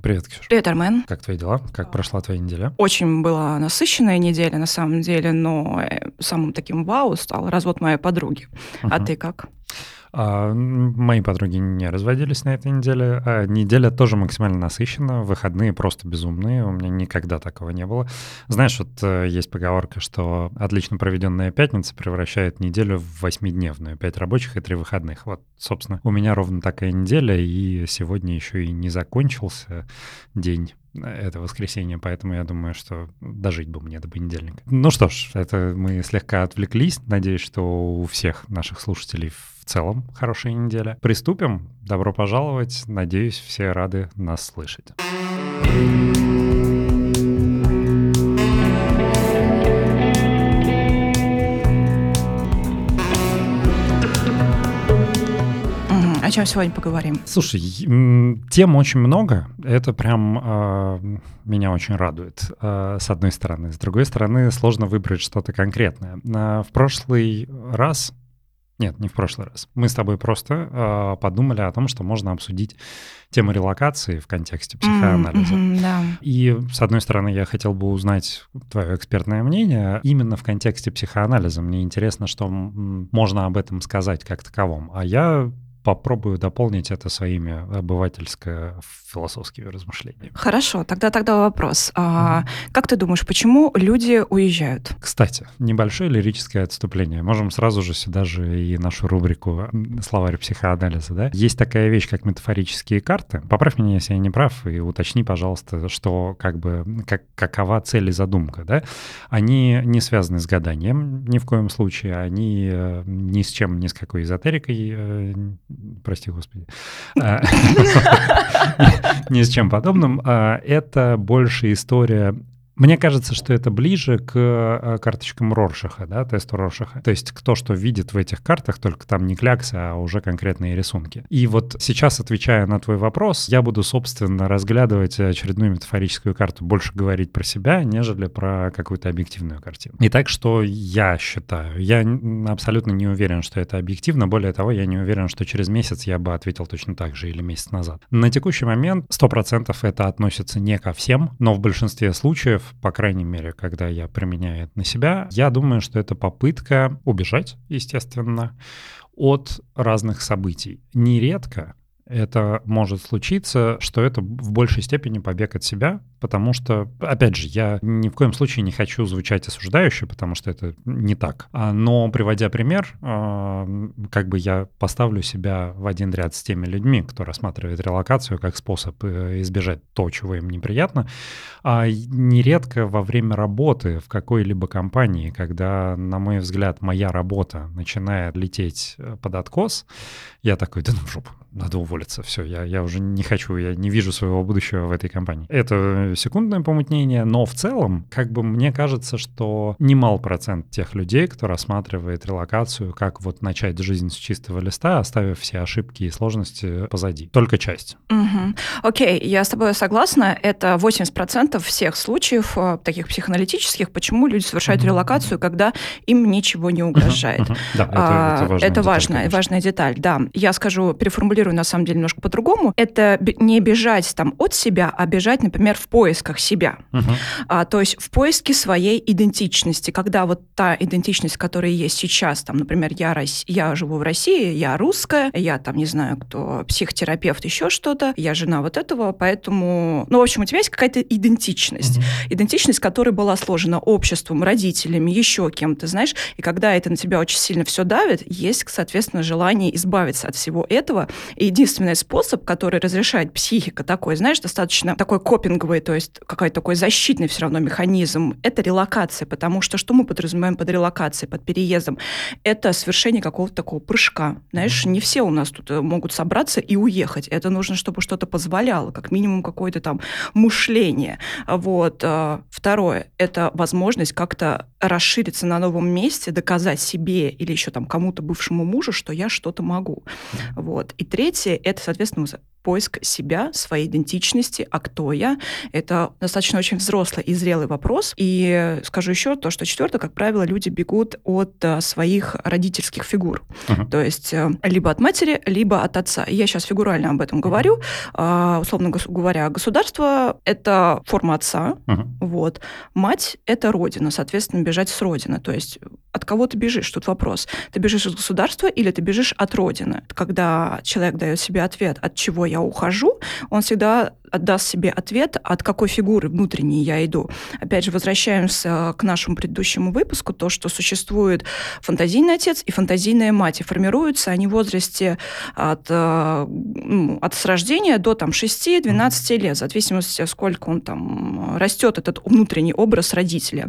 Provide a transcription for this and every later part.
Привет, Ксюша. Привет, Армен. Как твои дела? Как прошла твоя неделя? Очень была насыщенная неделя, на самом деле, но э, самым таким вау стал развод моей подруги. Uh-huh. А ты как? А, мои подруги не разводились на этой неделе. А неделя тоже максимально насыщена, выходные просто безумные, у меня никогда такого не было. Знаешь, вот э, есть поговорка, что отлично проведенная пятница превращает неделю в восьмидневную, пять рабочих и три выходных. Вот, собственно, у меня ровно такая неделя, и сегодня еще и не закончился день это воскресенье, поэтому я думаю, что дожить бы мне до понедельника. Ну что ж, это мы слегка отвлеклись. Надеюсь, что у всех наших слушателей в целом хорошая неделя. Приступим. Добро пожаловать. Надеюсь, все рады нас слышать. О чем сегодня поговорим? Слушай, тем очень много. Это прям э, меня очень радует, э, с одной стороны. С другой стороны, сложно выбрать что-то конкретное. Э, в прошлый раз нет, не в прошлый раз. Мы с тобой просто э, подумали о том, что можно обсудить тему релокации в контексте психоанализа. Mm-hmm, да. И, с одной стороны, я хотел бы узнать твое экспертное мнение именно в контексте психоанализа. Мне интересно, что можно об этом сказать как таковом. А я попробую дополнить это своими обывательско-философскими размышлениями. Хорошо, тогда тогда вопрос. А, Как ты думаешь, почему люди уезжают? Кстати, небольшое лирическое отступление. Можем сразу же сюда же и нашу рубрику «Словарь психоанализа». Да? Есть такая вещь, как метафорические карты. Поправь меня, если я не прав, и уточни, пожалуйста, что как бы как, какова цель и задумка. Да? Они не связаны с гаданием ни в коем случае, они э, ни с чем, ни с какой эзотерикой э, прости господи, ни с чем подобным. А, это больше история мне кажется, что это ближе к э, карточкам Роршаха, да, тесту Роршаха. То есть кто что видит в этих картах, только там не кляксы, а уже конкретные рисунки. И вот сейчас, отвечая на твой вопрос, я буду, собственно, разглядывать очередную метафорическую карту, больше говорить про себя, нежели про какую-то объективную картину. И так что я считаю, я абсолютно не уверен, что это объективно. Более того, я не уверен, что через месяц я бы ответил точно так же или месяц назад. На текущий момент 100% это относится не ко всем, но в большинстве случаев по крайней мере, когда я применяю это на себя, я думаю, что это попытка убежать, естественно, от разных событий. Нередко это может случиться, что это в большей степени побег от себя, потому что, опять же, я ни в коем случае не хочу звучать осуждающе, потому что это не так. А, но, приводя пример, а, как бы я поставлю себя в один ряд с теми людьми, кто рассматривает релокацию как способ э, избежать то, чего им неприятно. А нередко во время работы в какой-либо компании, когда, на мой взгляд, моя работа начинает лететь э, под откос, я такой, да ну в жопу, надо уволиться, все, я, я уже не хочу, я не вижу своего будущего в этой компании. Это секундное помутнение, но в целом, как бы мне кажется, что немал процент тех людей, кто рассматривает релокацию, как вот начать жизнь с чистого листа, оставив все ошибки и сложности позади. Только часть. Угу. Окей, я с тобой согласна. Это 80% всех случаев э, таких психоаналитических, почему люди совершают угу. релокацию, когда им ничего не угрожает. Угу. Да, это, а, это, важная, это деталь, важная, важная деталь. Да, я скажу, переформулирую на самом деле немножко по-другому. Это не бежать там от себя, а бежать, например, в поисках себя. Угу. А, то есть в поиске своей идентичности, когда вот та идентичность, которая есть сейчас, там, например, я, я живу в России, я русская, я там, не знаю, кто, психотерапевт, еще что-то, я жена вот этого, поэтому, ну, в общем, у тебя есть какая-то идентичность. Угу. Идентичность, которая была сложена обществом, родителями, еще кем-то, знаешь, и когда это на тебя очень сильно все давит, есть, соответственно, желание избавиться от всего этого. И единственный способ, который разрешает психика такой, знаешь, достаточно такой копинговый, то есть какой-то такой защитный все равно механизм, это релокация, потому что что мы подразумеваем под релокацией, под переездом? Это совершение какого-то такого прыжка. Знаешь, не все у нас тут э, могут собраться и уехать. Это нужно, чтобы что-то позволяло, как минимум какое-то там мышление. Вот. А, второе, это возможность как-то расшириться на новом месте, доказать себе или еще там кому-то бывшему мужу, что я что-то могу. Вот. И третье, это, соответственно, поиск себя, своей идентичности, а кто я. Это достаточно очень взрослый и зрелый вопрос. И скажу еще то, что четвертое, как правило, люди бегут от а, своих родительских фигур. Uh-huh. То есть а, либо от матери, либо от отца. Я сейчас фигурально об этом говорю. А, условно говоря, государство — это форма отца, uh-huh. вот. Мать — это родина, соответственно, бежать с родины. То есть от кого ты бежишь? Тут вопрос. Ты бежишь из государства или ты бежишь от родины? Когда человек дает себе ответ, от чего я ухожу, он всегда отдаст себе ответ, от какой фигуры внутренней я иду. Опять же, возвращаемся к нашему предыдущему выпуску, то, что существует фантазийный отец и фантазийная мать, и формируются они в возрасте от, э, ну, от с рождения до там, 6-12 лет, в зависимости, сколько он там растет, этот внутренний образ родителя.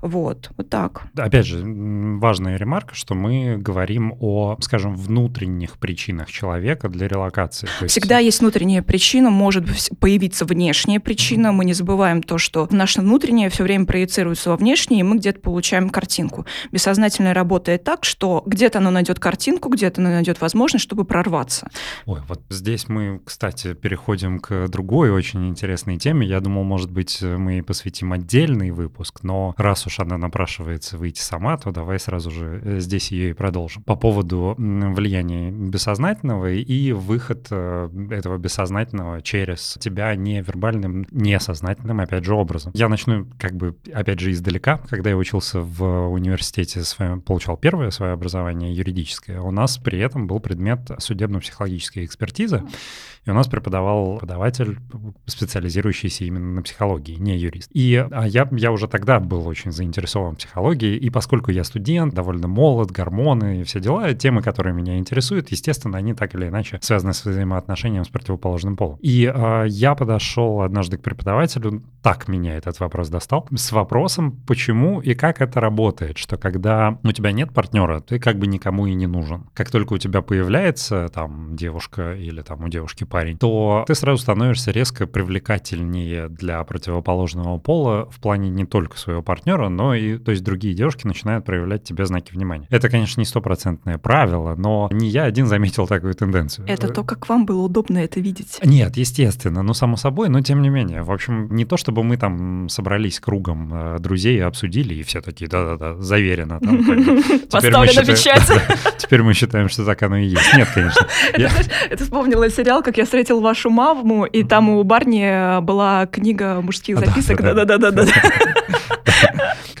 Вот, вот так. Опять же, важная ремарка, что мы говорим о, скажем, внутренних причинах человека для релокации. есть... Всегда есть внутренняя причина, может появиться внешняя причина. Мы не забываем то, что наше внутреннее все время проецируется во внешнее, и мы где-то получаем картинку. Бессознательное работает так, что где-то оно найдет картинку, где-то оно найдет возможность, чтобы прорваться. Ой, вот здесь мы, кстати, переходим к другой очень интересной теме. Я думал, может быть, мы посвятим отдельный выпуск, но раз уж она напрашивается выйти сама, то давай сразу же э, здесь ее и продолжим. По поводу влияния бессознательного и выход э, этого бессознательного через тебя невербальным, несознательным, опять же, образом. Я начну, как бы, опять же, издалека. Когда я учился в университете, своем, получал первое свое образование юридическое, у нас при этом был предмет судебно-психологической экспертизы. И у нас преподавал преподаватель, специализирующийся именно на психологии, не юрист. И а я, я уже тогда был очень заинтересован психологией, и поскольку я студент, довольно молод, гормоны и все дела, темы, которые меня интересуют, естественно, они так или иначе связаны с взаимоотношением с противоположным полом. И э, я подошел однажды к преподавателю, так меня этот вопрос достал, с вопросом, почему и как это работает, что когда у тебя нет партнера, ты как бы никому и не нужен. Как только у тебя появляется там девушка или там у девушки парень, то ты сразу становишься резко привлекательнее для противоположного пола в плане не только своего партнера, но и, то есть другие девушки начинают проявлять тебе знаки внимания. Это, конечно, не стопроцентное правило, но не я один заметил такую тенденцию. Это то, как вам было удобно это видеть. Нет, естественно, ну, само собой, но тем не менее. В общем, не то, чтобы мы там собрались кругом э, друзей и обсудили, и все такие, да-да-да, заверено. Там, Поставлена печать. Теперь мы считаем, что так оно и есть. Нет, конечно. Это вспомнила сериал, как я встретил вашу маму, и там у Барни была книга мужских записок. Да-да-да-да.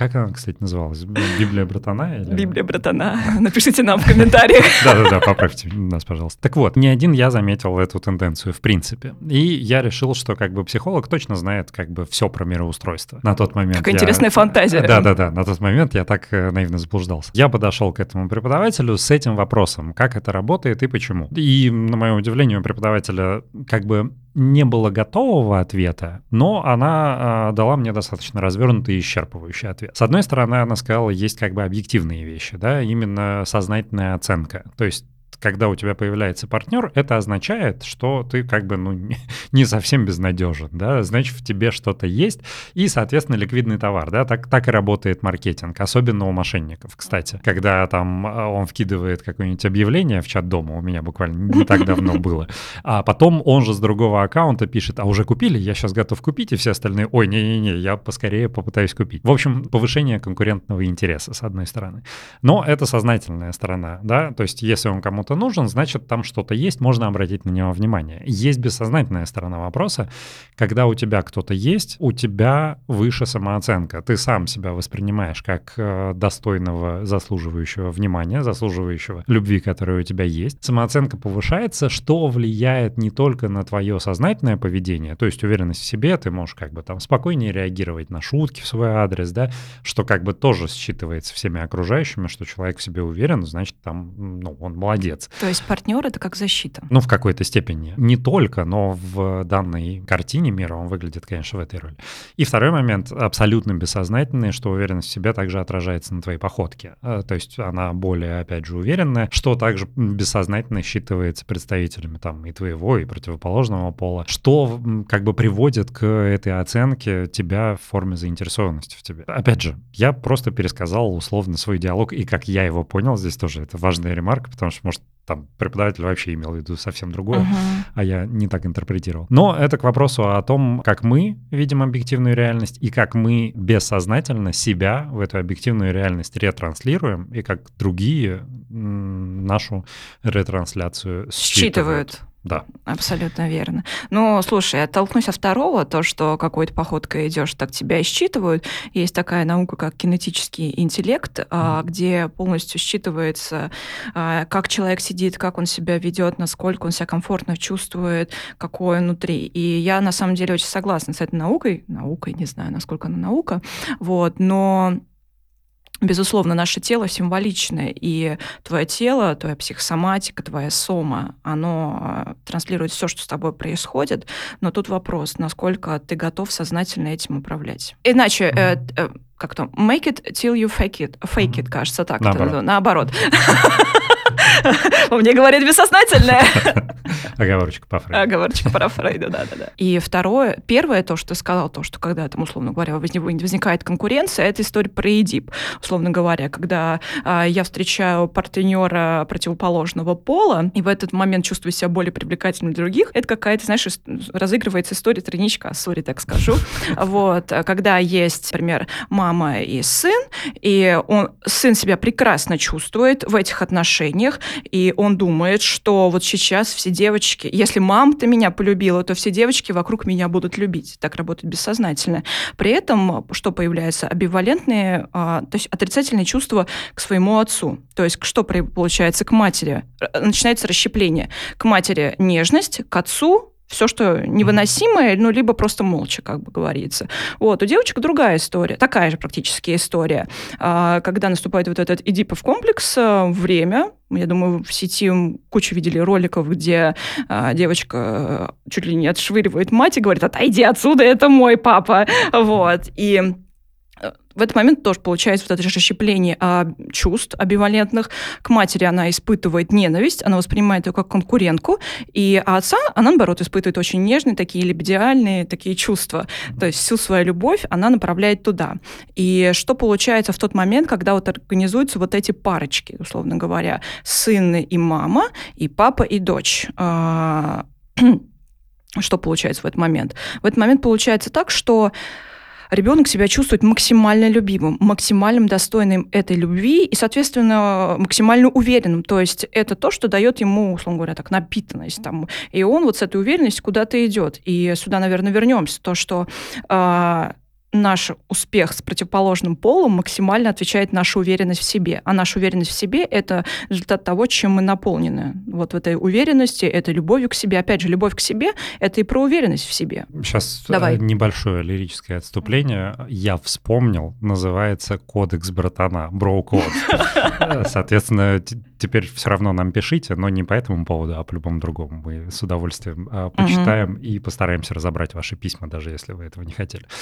Как она, кстати, называлась? Библия братана? Или... Библия братана. Напишите нам в комментариях. Да-да-да, поправьте нас, пожалуйста. Так вот, не один я заметил эту тенденцию в принципе. И я решил, что как бы психолог точно знает как бы все про мироустройство. На тот момент Какая интересная фантазия. Да-да-да, на тот момент я так э, наивно заблуждался. Я подошел к этому преподавателю с этим вопросом, как это работает и почему. И, на мое удивление, у преподавателя как бы не было готового ответа, но она э, дала мне достаточно развернутый и исчерпывающий ответ. С одной стороны, она сказала, есть как бы объективные вещи, да, именно сознательная оценка. То есть когда у тебя появляется партнер, это означает, что ты как бы ну, не совсем безнадежен, да, значит, в тебе что-то есть, и, соответственно, ликвидный товар, да, так, так и работает маркетинг, особенно у мошенников, кстати. Когда там а, он вкидывает какое-нибудь объявление в чат дома, у меня буквально не так давно было, а потом он же с другого аккаунта пишет, а уже купили, я сейчас готов купить, и все остальные, ой, не-не-не, я поскорее попытаюсь купить. В общем, повышение конкурентного интереса, с одной стороны. Но это сознательная сторона, да, то есть если он кому-то кому-то нужен, значит, там что-то есть, можно обратить на него внимание. Есть бессознательная сторона вопроса. Когда у тебя кто-то есть, у тебя выше самооценка. Ты сам себя воспринимаешь как э, достойного, заслуживающего внимания, заслуживающего любви, которая у тебя есть. Самооценка повышается, что влияет не только на твое сознательное поведение, то есть уверенность в себе, ты можешь как бы там спокойнее реагировать на шутки в свой адрес, да, что как бы тоже считывается всеми окружающими, что человек в себе уверен, значит, там, ну, он молодец молодец. То есть партнер это как защита? Ну, в какой-то степени. Не только, но в данной картине мира он выглядит, конечно, в этой роли. И второй момент, абсолютно бессознательный, что уверенность в себе также отражается на твоей походке. Э, то есть она более, опять же, уверенная, что также бессознательно считывается представителями там и твоего, и противоположного пола, что как бы приводит к этой оценке тебя в форме заинтересованности в тебе. Опять же, я просто пересказал условно свой диалог, и как я его понял, здесь тоже это важная ремарка, потому что, может, там преподаватель вообще имел в виду совсем другое, uh-huh. а я не так интерпретировал. Но это к вопросу о том, как мы видим объективную реальность и как мы бессознательно себя в эту объективную реальность ретранслируем и как другие нашу ретрансляцию считывают. считывают. Да. Абсолютно верно. Ну, слушай, оттолкнусь от второго, то, что какой-то походкой идешь, так тебя и считывают. Есть такая наука, как кинетический интеллект, mm. где полностью считывается, а, как человек сидит, как он себя ведет, насколько он себя комфортно чувствует, какой он внутри. И я, на самом деле, очень согласна с этой наукой. Наукой, не знаю, насколько она наука. Вот, но Безусловно, наше тело символичное, и твое тело, твоя психосоматика, твоя сома, оно а, транслирует все, что с тобой происходит, но тут вопрос, насколько ты готов сознательно этим управлять. Иначе, э, э, как то, make it till you fake it, fake it, кажется, так. Наоборот. Наоборот. Мне говорит бессознательное. Оговорочка по Фрейду. Оговорочка про Фрейда, да-да-да. И второе, первое, то, что ты сказал, то, что когда там, условно говоря, возникает конкуренция, это история про Эдип, условно говоря, когда а, я встречаю партнера противоположного пола, и в этот момент чувствую себя более привлекательным для других, это какая-то, знаешь, разыгрывается история тройничка, сори, так скажу. Вот, когда есть, например, мама и сын, и он, сын себя прекрасно чувствует в этих отношениях, и он думает, что вот сейчас все девочки, если мама-то меня полюбила, то все девочки вокруг меня будут любить. Так работает бессознательно. При этом что появляется? Амбивалентные, а, то есть отрицательные чувства к своему отцу. То есть что получается к матери? Начинается расщепление. К матери нежность, к отцу все, что невыносимое, ну, либо просто молча, как бы говорится. Вот, у девочек другая история, такая же практически история. А, когда наступает вот этот Эдипов комплекс, а, время, я думаю, в сети кучу видели роликов, где а, девочка чуть ли не отшвыривает мать и говорит, отойди отсюда, это мой папа. Вот, и в этот момент тоже получается вот это расщепление а, чувств амбивалентных. К матери она испытывает ненависть, она воспринимает ее как конкурентку, и а отца она, наоборот, испытывает очень нежные, такие лебедиальные, такие чувства. То есть всю свою любовь она направляет туда. И что получается в тот момент, когда вот организуются вот эти парочки, условно говоря, сын и мама, и папа и дочь. А, что получается в этот момент? В этот момент получается так, что ребенок себя чувствует максимально любимым, максимально достойным этой любви и, соответственно, максимально уверенным. То есть это то, что дает ему, условно говоря, так, напитанность. Там. И он вот с этой уверенностью куда-то идет. И сюда, наверное, вернемся. То, что э, наш успех с противоположным полом максимально отвечает наша уверенность в себе. А наша уверенность в себе — это результат того, чем мы наполнены. Вот в этой уверенности, это любовью к себе. Опять же, любовь к себе — это и про уверенность в себе. Сейчас э, Давай. небольшое лирическое отступление. Я вспомнил, называется «Кодекс братана», броу-код. Соответственно, теперь все равно нам пишите, но не по этому поводу, а по любому другому. Мы с удовольствием а, почитаем и постараемся разобрать ваши письма, даже если вы этого не хотели.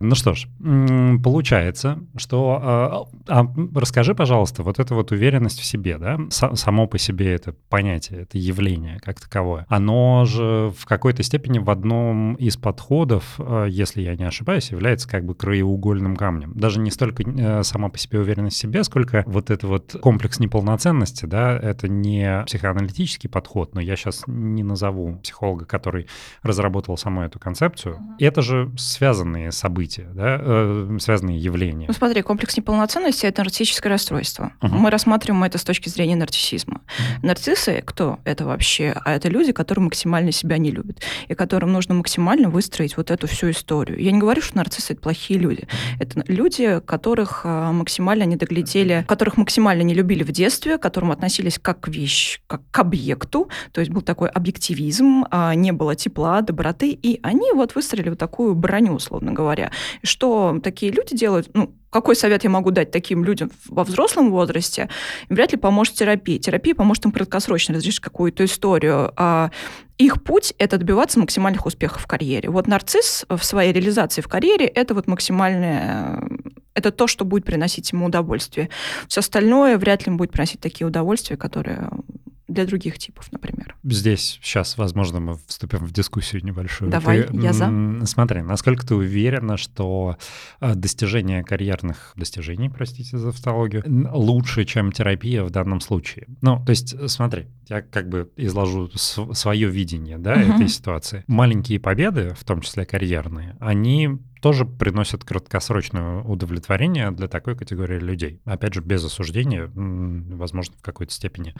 Ну что ж, получается, что... А, а, расскажи, пожалуйста, вот эта вот уверенность в себе, да, само по себе это понятие, это явление как таковое, оно же в какой-то степени в одном из подходов, если я не ошибаюсь, является как бы краеугольным камнем. Даже не столько э, сама по себе уверенность в себе, сколько вот это вот комплекс неполноценности, да, это не психоаналитический подход, но я сейчас не назову психолога, который разработал саму эту концепцию. Это же связанные события, да, э, связанные явления. Ну смотри, комплекс неполноценности – это нарциссическое расстройство. Угу. Мы рассматриваем это с точки зрения нарциссизма. Угу. Нарциссы – кто это вообще? А это люди, которые максимально себя не любят, и которым нужно максимально выстроить вот эту всю историю. Я не говорю, что нарциссы – это плохие люди. Это люди, которых а, максимально не доглядели, которых максимально не любили в детстве, к которым относились как к вещь, как к объекту, то есть был такой объективизм, а, не было тепла, доброты, и они вот выстроили вот такую броню условно говоря. Что такие люди делают? Ну, какой совет я могу дать таким людям во взрослом возрасте? Им вряд ли поможет терапия. Терапия поможет им краткосрочно разрешить какую-то историю. А их путь — это добиваться максимальных успехов в карьере. Вот нарцисс в своей реализации в карьере — это вот максимальное это то, что будет приносить ему удовольствие. Все остальное вряд ли ему будет приносить такие удовольствия, которые для других типов, например. Здесь сейчас, возможно, мы вступим в дискуссию небольшую. Давай, ты, я за. Смотри, насколько ты уверена, что э, достижение карьерных достижений, простите за автологию, лучше, чем терапия в данном случае? Ну, то есть, смотри, я как бы изложу свое видение да, uh-huh. этой ситуации. Маленькие победы, в том числе карьерные, они тоже приносят краткосрочное удовлетворение для такой категории людей. Опять же, без осуждения, возможно, в какой-то степени.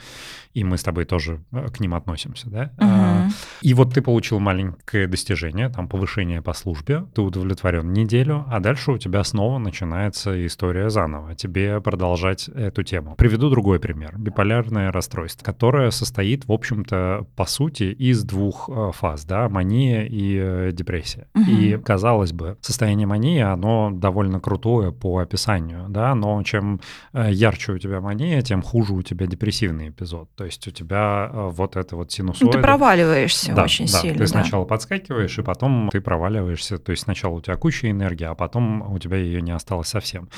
И мы с тобой тоже э, к ним относимся, да? Угу. И вот ты получил маленькое достижение, там, повышение по службе, ты удовлетворен неделю, а дальше у тебя снова начинается история заново. Тебе продолжать эту тему. Приведу другой пример. Биполярное расстройство, которое состоит, в общем-то, по сути, из двух э, фаз, да, мания и э, депрессия. Угу. И, казалось бы, состояние мании, оно довольно крутое по описанию, да, но чем э, ярче у тебя мания, тем хуже у тебя депрессивный эпизод. То есть у тебя э, вот это вот синусоида... Ну, ты проваливаешься да, очень да, сильно. Ты да. сначала подскакиваешь, и потом ты проваливаешься. То есть сначала у тебя куча энергии, а потом у тебя ее не осталось совсем.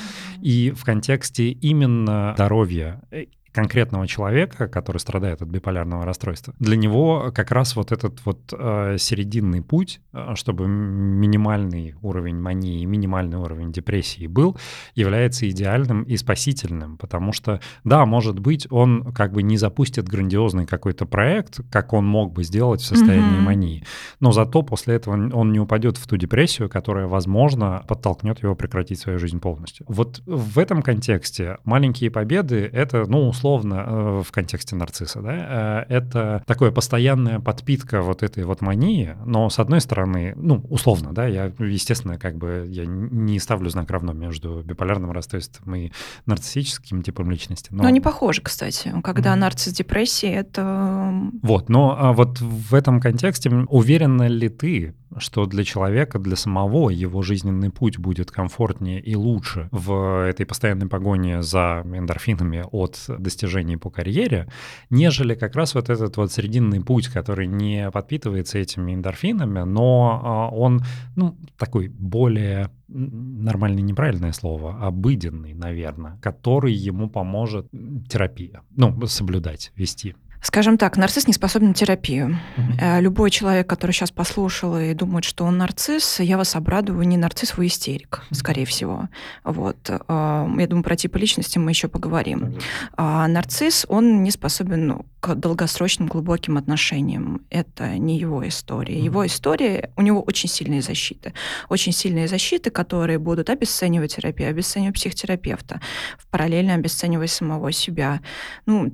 И в контексте именно здоровья э, конкретного человека, который страдает от биполярного расстройства, для него как раз вот этот вот э, серединный путь, э, чтобы минимальный уровень мании, минимальный уровень депрессии был, является идеальным и спасительным, потому что, да, может быть, он как бы не запустит грандиозный какой-то проект, как он мог бы сделать в состоянии mm-hmm. мании, но зато после этого он не упадет в ту депрессию, которая, возможно, подтолкнет его прекратить свою жизнь полностью. Вот в этом контексте маленькие победы — это, ну, условно, условно, э, в контексте нарцисса, да, э, это такое постоянная подпитка вот этой вот мании, но с одной стороны, ну, условно, да, я, естественно, как бы я не ставлю знак равно между биполярным расстройством и нарциссическим типом личности. Но, но они похожи, кстати. Когда mm-hmm. нарцисс депрессии, это... Вот, но а вот в этом контексте уверена ли ты, что для человека, для самого его жизненный путь будет комфортнее и лучше в этой постоянной погоне за эндорфинами от достижений по карьере, нежели как раз вот этот вот срединный путь, который не подпитывается этими эндорфинами, но а, он, ну, такой более нормальное неправильное слово, обыденный, наверное, который ему поможет терапия, ну, соблюдать, вести. Скажем так, нарцисс не способен на терапию. Mm-hmm. Любой человек, который сейчас послушал и думает, что он нарцисс, я вас обрадую, не нарцисс, вы истерик, mm-hmm. скорее всего. Вот. Э, я думаю, про типы личности мы еще поговорим. Mm-hmm. А нарцисс, он не способен ну, к долгосрочным глубоким отношениям. Это не его история. Mm-hmm. Его история, у него очень сильные защиты. Очень сильные защиты, которые будут обесценивать терапию, обесценивать психотерапевта, параллельно обесценивать самого себя. Ну,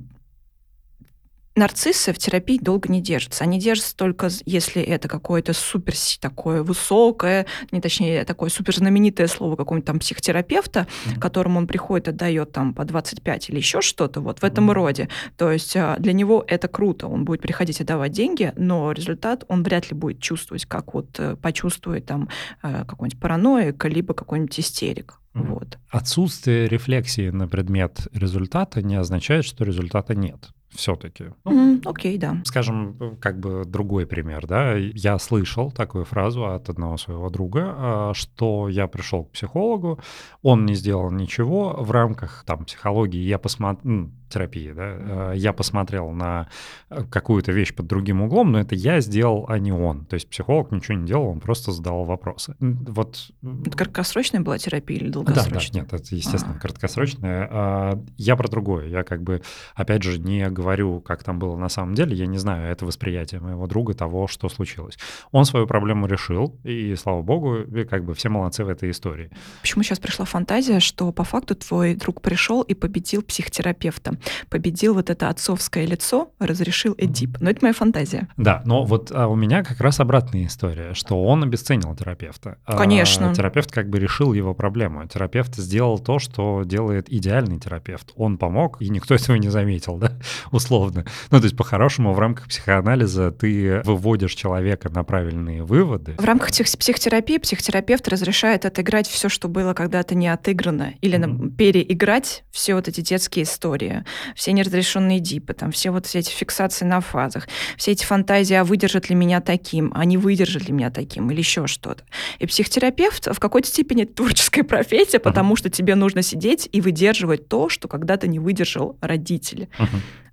нарциссы в терапии долго не держатся. Они держатся только, если это какое-то супер такое высокое, не точнее, такое супер знаменитое слово какого-нибудь там психотерапевта, mm-hmm. которому он приходит, отдает там по 25 или еще что-то вот в этом mm-hmm. роде. То есть а, для него это круто. Он будет приходить и давать деньги, но результат он вряд ли будет чувствовать, как вот э, почувствует там э, какой-нибудь параноик, либо какой-нибудь истерик. Mm-hmm. Вот. Отсутствие рефлексии на предмет результата не означает, что результата нет все-таки. Ну, окей, okay, да. Скажем, как бы другой пример, да. Я слышал такую фразу от одного своего друга, а, что я пришел к психологу, он не сделал ничего в рамках там психологии, я посмотрел, терапии, да, э, я посмотрел на э, какую-то вещь под другим углом, но это я сделал, а не он. То есть психолог ничего не делал, он просто задал вопросы. Вот. Это краткосрочная была терапия или долгосрочная? Да, да, нет, это, естественно, а. краткосрочная. А, я про другое. Я как бы, опять же, не говорю, как там было на самом деле. Я не знаю, это восприятие моего друга того, что случилось. Он свою проблему решил, и, слава богу, как бы все молодцы в этой истории. Почему сейчас пришла фантазия, что по факту твой друг пришел и победил психотерапевта? Победил вот это отцовское лицо, разрешил Эдип. Но это моя фантазия. Да, но вот а у меня как раз обратная история, что он обесценил терапевта. А Конечно. А, терапевт как бы решил его проблему. Терапевт сделал то, что делает идеальный терапевт. Он помог, и никто этого не заметил, да, условно. Ну, то есть по-хорошему в рамках психоанализа ты выводишь человека на правильные выводы. В рамках психотерапии психотерапевт разрешает отыграть все, что было когда-то не отыграно, или mm-hmm. переиграть все вот эти детские истории. Все неразрешенные дипы, там, все вот эти фиксации на фазах, все эти фантазии, а выдержат ли меня таким, а не выдержат ли меня таким, или еще что-то. И психотерапевт в какой-то степени творческая профессия, потому что тебе нужно сидеть и выдерживать то, что когда-то не выдержал родители.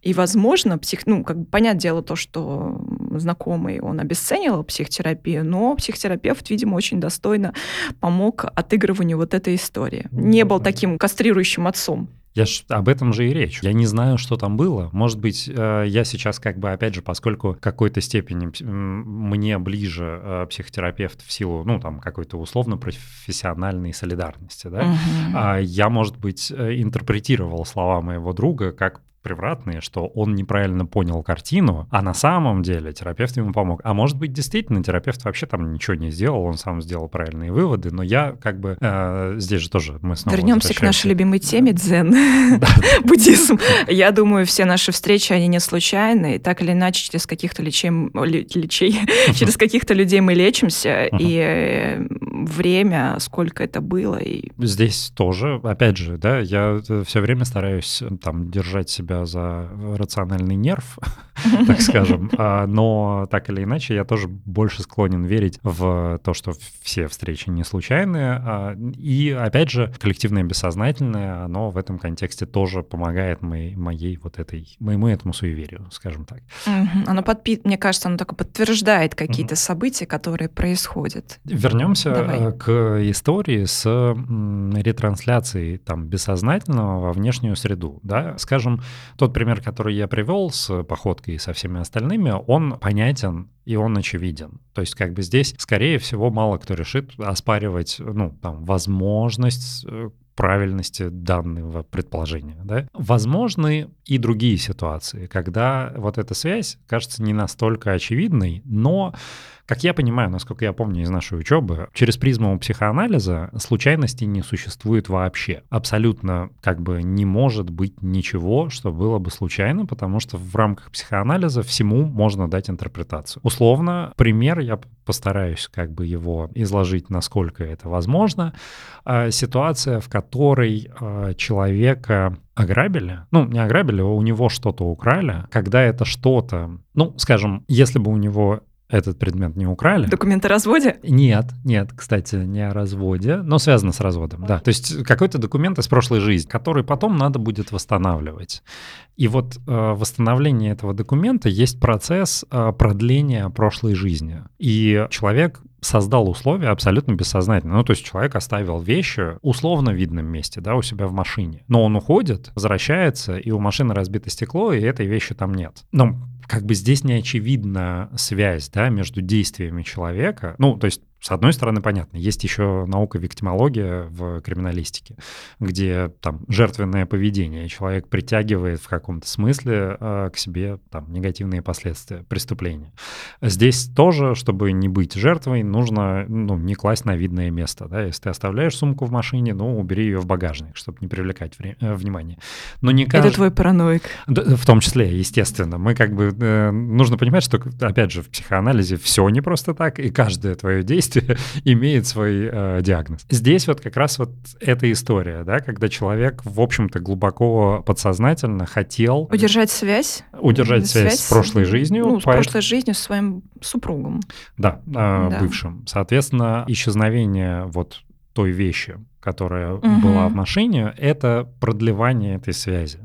И, возможно, псих... ну, как бы понятное дело то, что знакомый, он обесценил психотерапию, но психотерапевт, видимо, очень достойно помог отыгрыванию вот этой истории. Не был таким кастрирующим отцом. Я ж об этом же и речь. Я не знаю, что там было. Может быть, э, я сейчас как бы, опять же, поскольку в какой-то степени мне ближе э, психотерапевт в силу, ну, там, какой-то условно-профессиональной солидарности, да, угу. я, может быть, э, интерпретировал слова моего друга как превратные, что он неправильно понял картину, а на самом деле терапевт ему помог. А может быть, действительно, терапевт вообще там ничего не сделал, он сам сделал правильные выводы, но я как бы э, здесь же тоже мы снова Вернемся к нашей любимой теме дзен, буддизм. Я думаю, все наши встречи, они не случайны, и так или иначе через каких-то лечей, через каких-то людей мы лечимся, и э, время, сколько это было. И... Здесь тоже, опять же, да, я э, все время стараюсь там держать себя за рациональный нерв, так скажем. А, но так или иначе, я тоже больше склонен верить в то, что все встречи не случайные. А, и, опять же, коллективное бессознательное, оно в этом контексте тоже помогает моей, моей вот этой, моему этому суеверию, скажем так. Оно подпи... Мне кажется, оно только подтверждает какие-то события, которые происходят. Вернемся Э, к истории с ретрансляцией там бессознательного во внешнюю среду. Да? Скажем, тот пример, который я привел с походкой и со всеми остальными, он понятен и он очевиден. То есть как бы здесь, скорее всего, мало кто решит оспаривать, ну, там, возможность э, правильности данного предположения. Да? Возможны и другие ситуации, когда вот эта связь кажется не настолько очевидной, но как я понимаю, насколько я помню из нашей учебы, через призму психоанализа случайностей не существует вообще. Абсолютно как бы не может быть ничего, что было бы случайно, потому что в рамках психоанализа всему можно дать интерпретацию. Условно, пример, я постараюсь как бы его изложить, насколько это возможно. А, ситуация, в которой а, человека ограбили, ну, не ограбили, а у него что-то украли, когда это что-то, ну, скажем, если бы у него этот предмет не украли. Документы о разводе? Нет, нет, кстати, не о разводе, но связано с разводом, да. То есть какой-то документ из прошлой жизни, который потом надо будет восстанавливать. И вот э, восстановление этого документа есть процесс э, продления прошлой жизни. И человек создал условия абсолютно бессознательно. Ну, то есть человек оставил вещи условно видном месте, да, у себя в машине. Но он уходит, возвращается, и у машины разбито стекло, и этой вещи там нет. Ну, как бы здесь не очевидна связь, да, между действиями человека. Ну, то есть с одной стороны, понятно, есть еще наука виктимология в криминалистике, где там жертвенное поведение, человек притягивает в каком-то смысле э, к себе там негативные последствия преступления. Здесь тоже, чтобы не быть жертвой, нужно ну, не класть на видное место. Да? Если ты оставляешь сумку в машине, ну, убери ее в багажник, чтобы не привлекать вре- э, внимание. Но не кажд... Это твой параноик. В том числе, естественно. Мы как бы... Э, нужно понимать, что, опять же, в психоанализе все не просто так, и каждое твое действие действие имеет свой э, диагноз. Здесь вот как раз вот эта история, да, когда человек, в общем-то, глубоко подсознательно хотел... Удержать связь. Удержать связь, связь с прошлой жизнью. Ну, с поэт... прошлой жизнью, с своим супругом. Да, э, да, бывшим. Соответственно, исчезновение вот той вещи, которая угу. была в машине, это продлевание этой связи,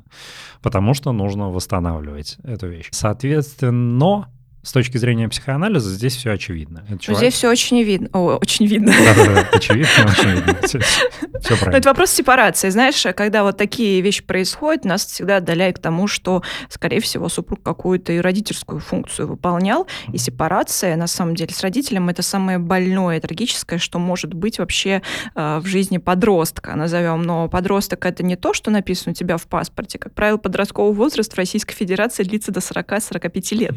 потому что нужно восстанавливать эту вещь. Соответственно, с точки зрения психоанализа здесь все очевидно. Это человек... Здесь все очень видно. О, очень видно. Да-да-да, очевидно, очень видно. Все, все правильно. Но это вопрос сепарации. Знаешь, когда вот такие вещи происходят, нас всегда отдаляет к тому, что, скорее всего, супруг какую-то и родительскую функцию выполнял, и сепарация, на самом деле, с родителем это самое больное, трагическое, что может быть вообще э, в жизни подростка, назовем. Но подросток это не то, что написано у тебя в паспорте. Как правило, подростковый возраст в Российской Федерации длится до 40-45 лет.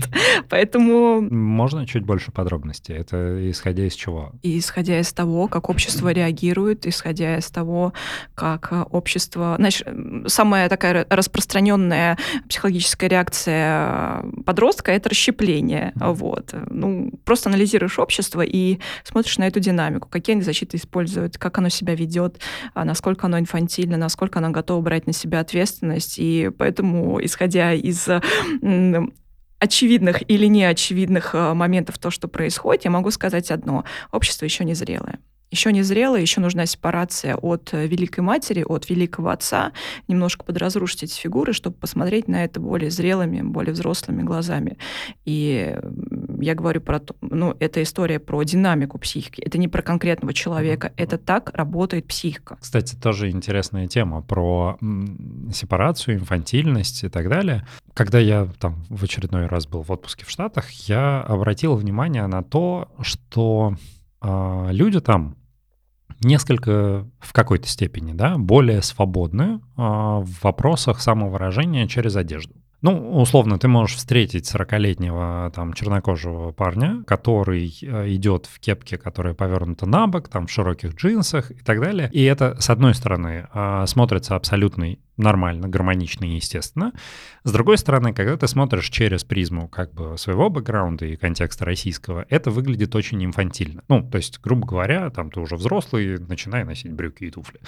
Поэтому Поэтому... Можно чуть больше подробностей? Это исходя из чего? И исходя из того, как общество реагирует, исходя из того, как э, общество... Знаешь, самая такая распространенная психологическая реакция подростка — это расщепление. Вот. Ну, просто анализируешь общество и смотришь на эту динамику, какие они защиты используют, как оно себя ведет, а насколько оно инфантильно, насколько оно готово брать на себя ответственность. И поэтому, исходя из очевидных или неочевидных э, моментов то, что происходит, я могу сказать одно. Общество еще не зрелое еще не зрело, еще нужна сепарация от э, Великой Матери, от Великого Отца, немножко подразрушить эти фигуры, чтобы посмотреть на это более зрелыми, более взрослыми глазами. И я говорю про то, ну, это история про динамику психики, это не про конкретного человека, это так работает психика. Кстати, тоже интересная тема про сепарацию, инфантильность и так далее. Когда я там в очередной раз был в отпуске в Штатах, я обратил внимание на то, что э, люди там несколько в какой-то степени, да, более свободны а, в вопросах самовыражения через одежду. Ну, условно, ты можешь встретить 40-летнего там чернокожего парня, который э, идет в кепке, которая повернута на бок, там в широких джинсах и так далее. И это, с одной стороны, а, смотрится абсолютно нормально, гармонично и естественно. С другой стороны, когда ты смотришь через призму как бы своего бэкграунда и контекста российского, это выглядит очень инфантильно. Ну, то есть, грубо говоря, там ты уже взрослый, начинай носить брюки и туфли.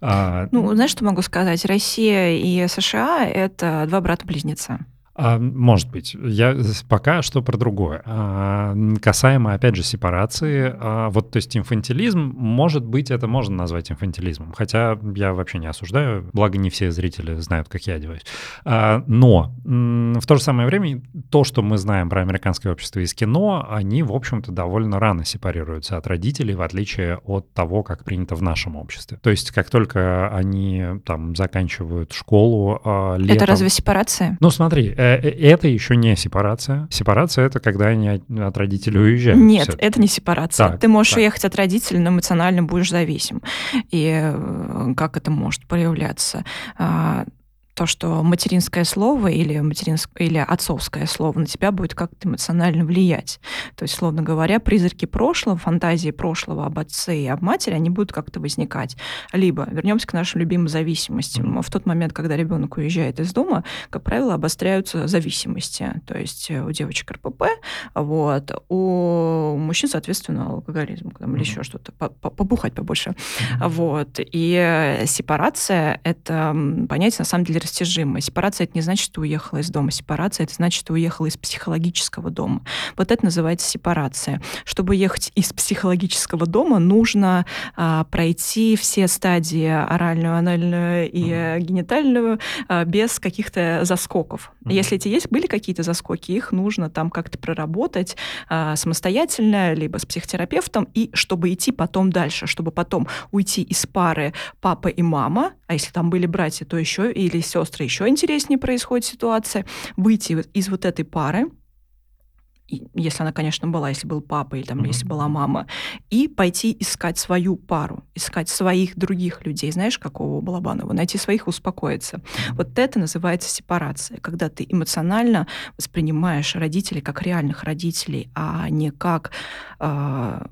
А... Ну, знаешь, что могу сказать? Россия и США — это два брата-близнеца? А, может быть. Я пока что про другое. А, касаемо, опять же, сепарации, а, вот, то есть инфантилизм, может быть, это можно назвать инфантилизмом, хотя я вообще не осуждаю, благо не все зрители знают, как я одеваюсь. А, но в то же самое время то, что мы знаем про американское общество из кино, они, в общем-то, довольно рано сепарируются от родителей, в отличие от того, как принято в нашем обществе. То есть как только они там заканчивают школу летом... Это разве сепарация? Ну, смотри, Э, это еще не сепарация. Сепарация это когда они от родителей уезжают. Нет, это не сепарация. Так, Ты можешь так. уехать от родителей, но эмоционально будешь зависим. И э, как это может проявляться? То, что материнское слово или, материнск... или отцовское слово на тебя будет как-то эмоционально влиять. То есть, словно говоря, призраки прошлого, фантазии прошлого об отце и об матери, они будут как-то возникать. Либо вернемся к нашим любимым зависимостям. В тот момент, когда ребенок уезжает из дома, как правило, обостряются зависимости. То есть э, у девочек РПП, вот, у мужчин, соответственно, алкоголизм там, или еще что-то, побухать побольше. Вот. И сепарация — это понятие, на самом деле, растяжимо. Сепарация это не значит, что уехала из дома. Сепарация это значит, что уехала из психологического дома. Вот это называется сепарация. Чтобы ехать из психологического дома, нужно а, пройти все стадии оральную, анальную и mm-hmm. генитальную а, без каких-то заскоков. Mm-hmm. Если эти есть, были какие-то заскоки, их нужно там как-то проработать а, самостоятельно, либо с психотерапевтом, и чтобы идти потом дальше, чтобы потом уйти из пары папа и мама, а если там были братья, то еще или сестры, сестры еще интереснее происходит ситуация, выйти из вот этой пары, если она, конечно, была, если был папа или там, mm-hmm. если была мама, и пойти искать свою пару, искать своих других людей, знаешь, какого Балабанова, найти своих, успокоиться. Mm-hmm. Вот это называется сепарация, когда ты эмоционально воспринимаешь родителей как реальных родителей, а не как э,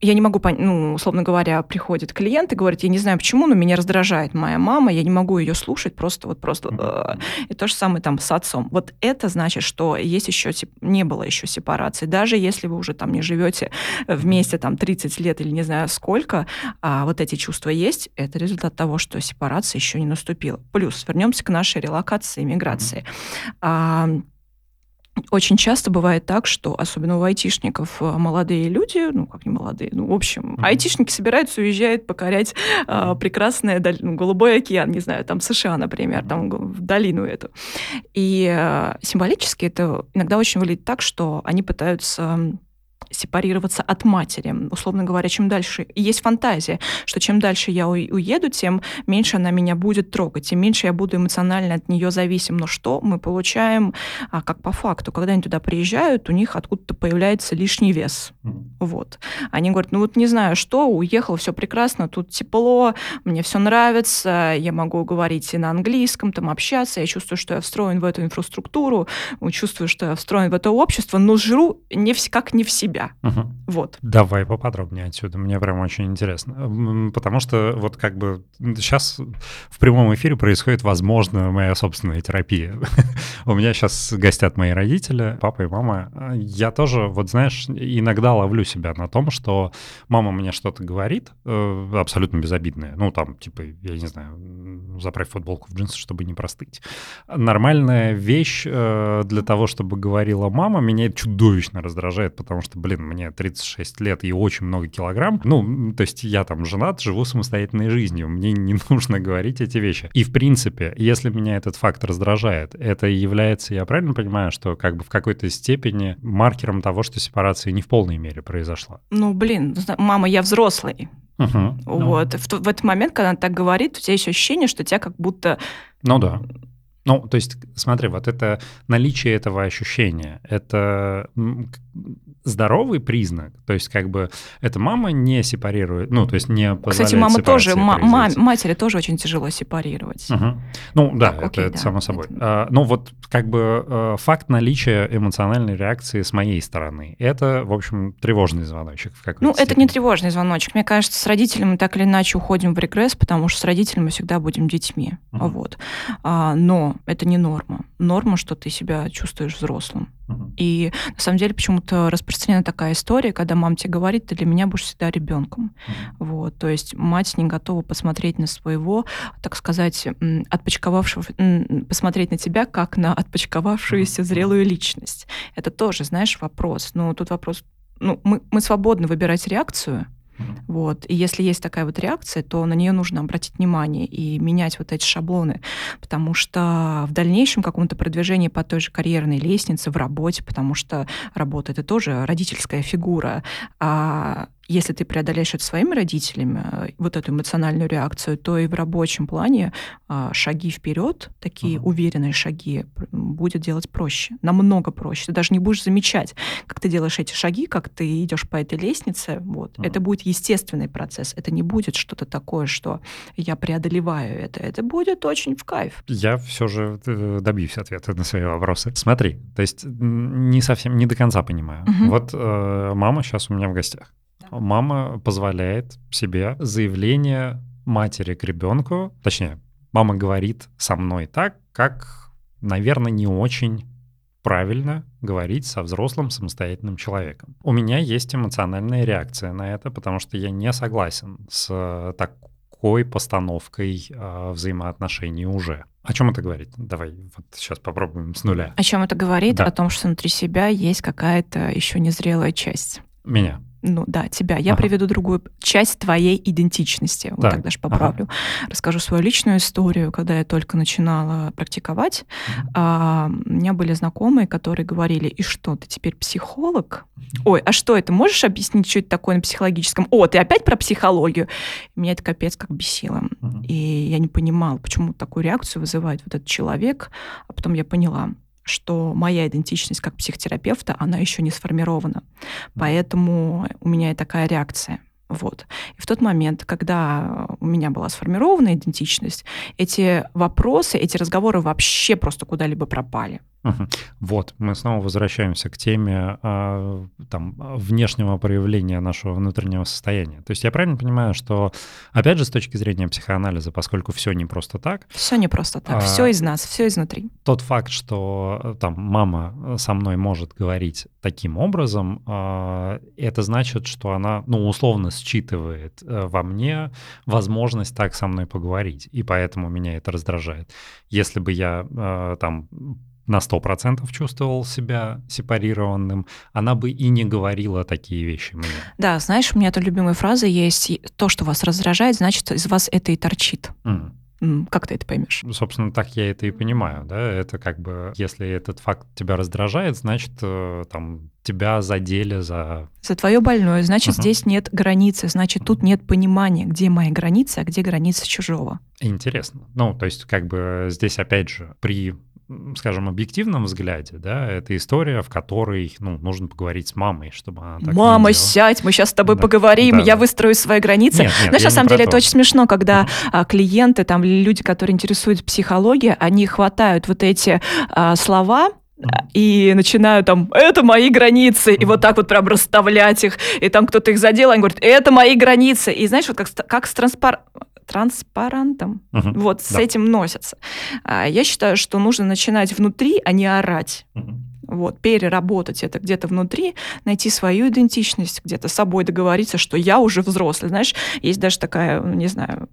я не могу ну, условно говоря, приходит клиент и говорит, я не знаю почему, но меня раздражает моя мама, я не могу ее слушать, просто вот просто... Mm-hmm. И то же самое там с отцом. Вот это значит, что есть еще, не было еще сепарации. Даже если вы уже там не живете вместе там 30 лет или не знаю сколько, а вот эти чувства есть, это результат того, что сепарация еще не наступила. Плюс вернемся к нашей релокации, миграции. Mm-hmm очень часто бывает так, что, особенно у айтишников, э, молодые люди, ну, как не молодые, ну, в общем, mm-hmm. айтишники собираются, уезжают покорять э, прекрасное ну, голубой океан, не знаю, там США, например, там в долину эту. И э, символически это иногда очень выглядит так, что они пытаются сепарироваться от матери. Условно говоря, чем дальше... Есть фантазия, что чем дальше я уеду, тем меньше она меня будет трогать, тем меньше я буду эмоционально от нее зависим. Но что мы получаем, а, как по факту? Когда они туда приезжают, у них откуда-то появляется лишний вес. Вот. Они говорят, ну вот не знаю что, уехал, все прекрасно, тут тепло, мне все нравится, я могу говорить и на английском, там общаться, я чувствую, что я встроен в эту инфраструктуру, чувствую, что я встроен в это общество, но жру не в, как не в себя. Угу. Вот. Давай поподробнее отсюда, мне прям очень интересно. Потому что вот как бы сейчас в прямом эфире происходит, возможно, моя собственная терапия. У меня сейчас гостят мои родители, папа и мама. Я тоже, вот знаешь, иногда ловлю себя на том, что мама мне что-то говорит, э, абсолютно безобидное. Ну, там, типа, я не знаю, заправь футболку в джинсы, чтобы не простыть. Нормальная вещь э, для того, чтобы говорила мама, меня это чудовищно раздражает, потому что, блин, мне 36 лет и очень много килограмм. Ну, то есть я там женат, живу самостоятельной жизнью, мне не нужно говорить эти вещи. И, в принципе, если меня этот факт раздражает, это является, я правильно понимаю, что как бы в какой-то степени маркером того, что сепарация не в полной мере произошла? Ну, блин, мама, я взрослый. Угу. Вот. Ну. В, в этот момент, когда она так говорит, у тебя есть ощущение, что тебя как будто... Ну да. Ну, то есть, смотри, вот это наличие этого ощущения, это здоровый признак, то есть как бы эта мама не сепарирует, ну, то есть не позволяет Кстати, мама тоже, ма- матери тоже очень тяжело сепарировать. Угу. Ну, да, так, это, окей, это да, само собой. Это... А, ну, вот как бы э, факт наличия эмоциональной реакции с моей стороны, это, в общем, тревожный звоночек в какой-то Ну, степени. это не тревожный звоночек. Мне кажется, с родителями так или иначе уходим в регресс, потому что с родителями мы всегда будем детьми. Угу. Вот. А, но это не норма. Норма, что ты себя чувствуешь взрослым. И на самом деле почему-то распространена такая история, когда мама тебе говорит, ты для меня будешь всегда ребенком. Uh-huh. Вот, то есть мать не готова посмотреть на своего, так сказать, отпочковавшего, посмотреть на тебя как на отпочковавшуюся зрелую личность. Это тоже, знаешь, вопрос. Ну, тут вопрос, ну, мы, мы свободны выбирать реакцию, вот. И если есть такая вот реакция, то на нее нужно обратить внимание и менять вот эти шаблоны, потому что в дальнейшем каком-то продвижении по той же карьерной лестнице, в работе, потому что работа — это тоже родительская фигура, а если ты преодолеешь это своими родителями, э, вот эту эмоциональную реакцию, то и в рабочем плане а, шаги вперед, такие uh-huh. уверенные шаги, будет делать проще, намного проще. Ты даже не будешь замечать, как ты делаешь эти шаги, как ты идешь по этой лестнице. Вот. Uh-huh. Это будет естественный процесс. Это не будет что-то такое, что я преодолеваю это. Это будет очень в кайф. Я все же э, добьюсь ответа на свои вопросы. Смотри, то есть не совсем, не до конца понимаю. Uh-huh. Вот э, мама сейчас у меня в гостях мама позволяет себе заявление матери к ребенку, точнее, мама говорит со мной так, как, наверное, не очень правильно говорить со взрослым самостоятельным человеком. У меня есть эмоциональная реакция на это, потому что я не согласен с такой постановкой э, взаимоотношений уже. О чем это говорит? Давай вот сейчас попробуем с нуля. О чем это говорит? Да. О том, что внутри себя есть какая-то еще незрелая часть. Меня ну да, тебя. Я ага. приведу другую часть твоей идентичности. Вот так даже поправлю. Ага. Расскажу свою личную историю. Когда я только начинала практиковать, ага. а, у меня были знакомые, которые говорили, и что, ты теперь психолог? Ой, а что это? Можешь объяснить, что это такое на психологическом? О, ты опять про психологию? Меня это капец как бесило. Ага. И я не понимала, почему такую реакцию вызывает вот этот человек. А потом я поняла, что моя идентичность как психотерапевта, она еще не сформирована. Поэтому у меня и такая реакция. Вот. И в тот момент, когда у меня была сформирована идентичность, эти вопросы, эти разговоры вообще просто куда-либо пропали. Угу. Вот, мы снова возвращаемся к теме э, там, внешнего проявления нашего внутреннего состояния. То есть я правильно понимаю, что, опять же, с точки зрения психоанализа, поскольку все не просто так... Все не просто так, а, все из нас, все изнутри. Тот факт, что э, там мама со мной может говорить таким образом, э, это значит, что она, ну, условно считывает э, во мне возможность так со мной поговорить, и поэтому меня это раздражает. Если бы я э, там на 100% чувствовал себя сепарированным, она бы и не говорила такие вещи мне. Да, знаешь, у меня тут любимая фраза есть, то, что вас раздражает, значит, из вас это и торчит. Mm. Как ты это поймешь? Ну, собственно, так я это и понимаю, да, это как бы, если этот факт тебя раздражает, значит, э, там, тебя задели за... За твое больное, значит, uh-huh. здесь нет границы, значит, тут нет понимания, где мои границы, а где границы чужого. Интересно. Ну, то есть, как бы здесь, опять же, при скажем, объективном взгляде, да, это история, в которой, ну, нужно поговорить с мамой, чтобы она так Мама, сядь, мы сейчас с тобой да. поговорим, да, я да. выстрою свои границы. Нет, нет, Знаешь, на самом деле это очень смешно, когда mm-hmm. клиенты, там, люди, которые интересуются психологией, они хватают вот эти а, слова, и начинаю там, это мои границы, и вот так вот прям расставлять их, и там кто-то их задел, они говорят, это мои границы. И знаешь, вот как, как с транспар транспарантом. Угу, вот да. с этим носятся. А, я считаю, что нужно начинать внутри, а не орать. Угу. Вот, переработать это где-то внутри, найти свою идентичность, где-то с собой договориться, что я уже взрослый. Знаешь, есть даже такая, не знаю,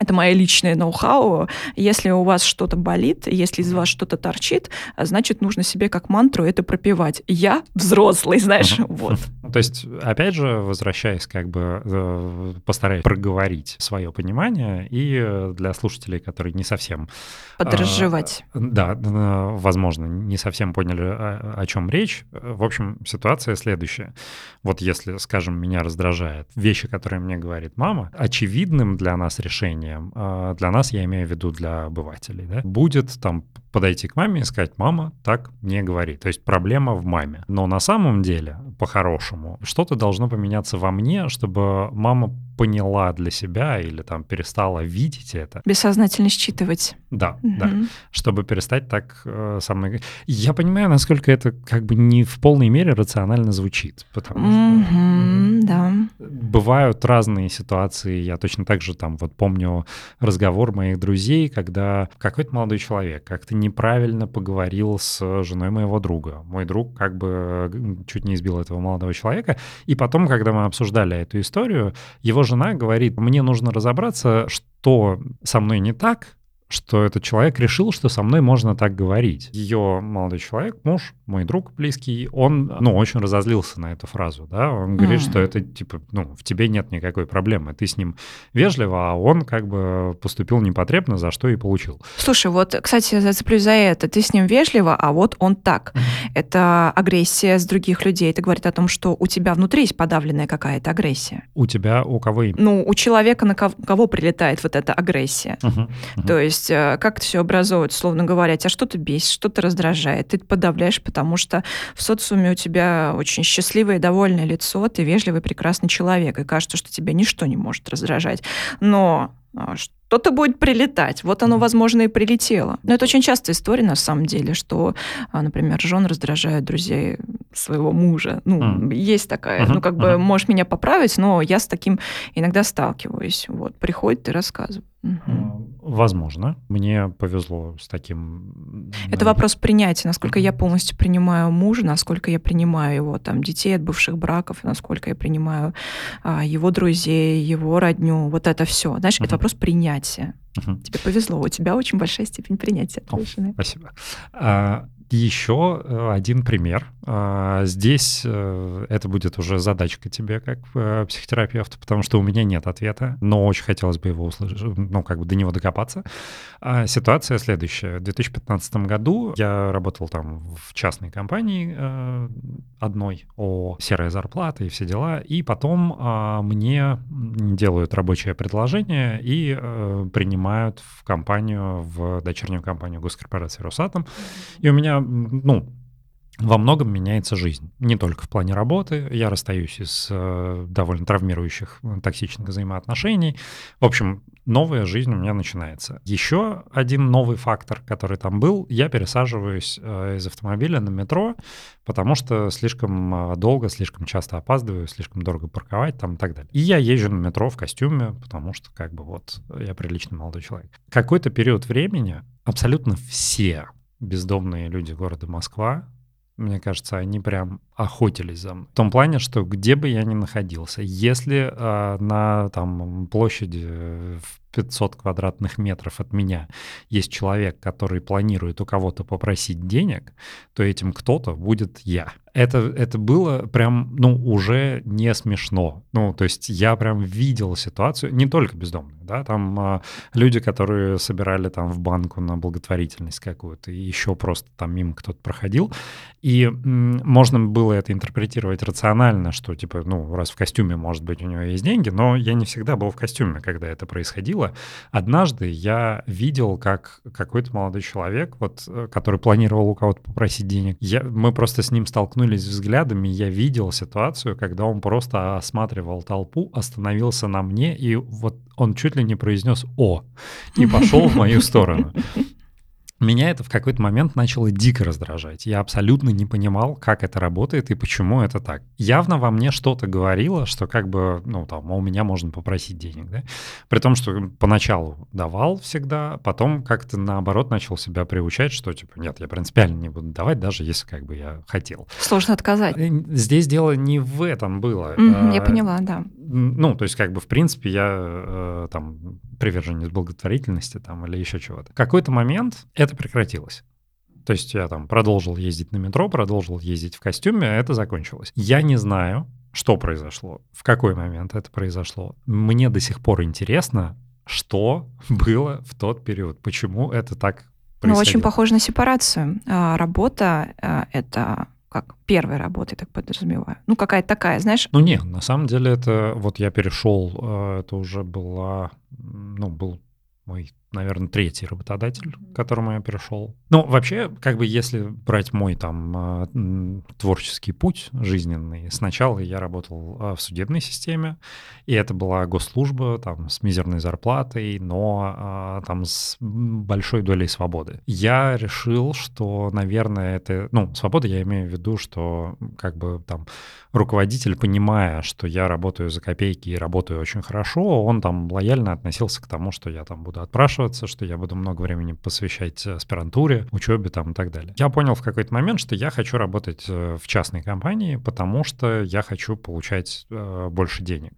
это моя личная ноу-хау. Если у вас что-то болит, если из вас что-то торчит, значит, нужно себе как мантру это пропивать. Я взрослый, знаешь, uh-huh. вот. То есть, опять же, возвращаясь, как бы э, постараюсь проговорить свое понимание и для слушателей, которые не совсем... Подразжевать. Э, да, возможно, не совсем поняли, о, о чем речь. В общем, ситуация следующая. Вот если, скажем, меня раздражает вещи, которые мне говорит мама, очевидным для нас решением решением, а, для нас, я имею в виду для обывателей, да, будет там подойти к маме и сказать, мама так не говори. То есть проблема в маме. Но на самом деле, по-хорошему, что-то должно поменяться во мне, чтобы мама поняла для себя или там перестала видеть это. Бессознательно считывать. Да, угу. да. Чтобы перестать так э, со мной... Я понимаю, насколько это как бы не в полной мере рационально звучит, потому угу, что... да. Бывают разные ситуации. Я точно так же там вот помню разговор моих друзей, когда какой-то молодой человек как-то неправильно поговорил с женой моего друга. Мой друг как бы чуть не избил этого молодого человека. И потом, когда мы обсуждали эту историю, его жена говорит, мне нужно разобраться, что со мной не так, что этот человек решил, что со мной можно так говорить. Ее молодой человек, муж, мой друг близкий, он, ну, очень разозлился на эту фразу, да, он говорит, mm. что это, типа, ну, в тебе нет никакой проблемы, ты с ним вежливо, а он как бы поступил непотребно, за что и получил. Слушай, вот, кстати, зацеплюсь за это, ты с ним вежливо, а вот он так. Mm. Это агрессия с других людей, это говорит о том, что у тебя внутри есть подавленная какая-то агрессия. У тебя, у кого именно? Ну, у человека, на кого, кого прилетает вот эта агрессия. Uh-huh. Uh-huh. То есть есть э, как это все образовывается, словно говоря, тебя что-то бесит, что-то раздражает, ты подавляешь, потому что в социуме у тебя очень счастливое и довольное лицо, ты вежливый, прекрасный человек, и кажется, что тебя ничто не может раздражать. Но а, что-то будет прилетать. Вот оно, возможно, и прилетело. Но это очень частая история, на самом деле, что, а, например, жен раздражают друзей своего мужа. Ну, mm. есть такая. Uh-huh. Ну, как бы, uh-huh. можешь меня поправить, но я с таким иногда сталкиваюсь. Вот, приходит и рассказывает. Угу. Возможно. Мне повезло с таким... Это вопрос принятия, насколько я полностью принимаю мужа, насколько я принимаю его там детей от бывших браков, насколько я принимаю а, его друзей, его родню, вот это все. Знаешь, угу. это вопрос принятия. Угу. Тебе повезло, у тебя очень большая степень принятия. О, спасибо. А, еще э, один пример. А, здесь э, это будет уже задачка тебе как э, психотерапевту, потому что у меня нет ответа, но очень хотелось бы его услышать, ну, как бы до него докопаться. А, ситуация следующая. В 2015 году я работал там в частной компании одной о серой зарплаты и все дела, и потом а, мне делают рабочее предложение и принимают в компанию, в дочернюю компанию госкорпорации «Росатом», и у меня ну, во многом меняется жизнь. Не только в плане работы. Я расстаюсь из э, довольно травмирующих э, токсичных взаимоотношений. В общем, новая жизнь у меня начинается. Еще один новый фактор, который там был, я пересаживаюсь э, из автомобиля на метро, потому что слишком э, долго, слишком часто опаздываю, слишком дорого парковать там и так далее. И я езжу на метро в костюме, потому что как бы вот я приличный молодой человек. Какой-то период времени абсолютно все бездомные люди города Москва, мне кажется, они прям охотились за мной. В том плане, что где бы я ни находился, если э, на там, площади в 500 квадратных метров от меня есть человек, который планирует у кого-то попросить денег, то этим кто-то будет я это, это было прям, ну, уже не смешно. Ну, то есть я прям видел ситуацию, не только бездомные, да, там а, люди, которые собирали там в банку на благотворительность какую-то, и еще просто там мимо кто-то проходил, и м, можно было это интерпретировать рационально, что, типа, ну, раз в костюме, может быть, у него есть деньги, но я не всегда был в костюме, когда это происходило. Однажды я видел, как какой-то молодой человек, вот, э, который планировал у кого-то попросить денег, я, мы просто с ним столкнулись взглядами, я видел ситуацию, когда он просто осматривал толпу, остановился на мне, и вот он чуть ли не произнес «О!» и пошел в мою сторону. Меня это в какой-то момент начало дико раздражать. Я абсолютно не понимал, как это работает и почему это так. Явно во мне что-то говорило, что как бы, ну, там, у меня можно попросить денег, да? При том, что поначалу давал всегда, потом как-то наоборот начал себя приучать, что, типа, нет, я принципиально не буду давать, даже если как бы я хотел. Сложно отказать. Э, здесь дело не в этом было. Mm-hmm, я поняла, да. Ну, то есть как бы в принципе я э, там приверженец благотворительности там или еще чего-то. В какой-то момент это прекратилось. То есть я там продолжил ездить на метро, продолжил ездить в костюме, а это закончилось. Я не знаю, что произошло, в какой момент это произошло. Мне до сих пор интересно, что было в тот период, почему это так происходило. Ну, очень похоже на сепарацию. А, работа а, — это как первой работы, так подразумеваю. Ну, какая-то такая, знаешь? Ну, нет, на самом деле это... Вот я перешел, э, это уже была... Ну, был мой наверное, третий работодатель, к которому я перешел. Ну, вообще, как бы если брать мой там а, творческий путь жизненный, сначала я работал а, в судебной системе, и это была госслужба там с мизерной зарплатой, но а, там с большой долей свободы. Я решил, что, наверное, это, ну, свобода я имею в виду, что как бы там руководитель, понимая, что я работаю за копейки и работаю очень хорошо, он там лояльно относился к тому, что я там буду отпрашивать напрашиваться, что я буду много времени посвящать аспирантуре, учебе там и так далее. Я понял в какой-то момент, что я хочу работать э, в частной компании, потому что я хочу получать э, больше денег.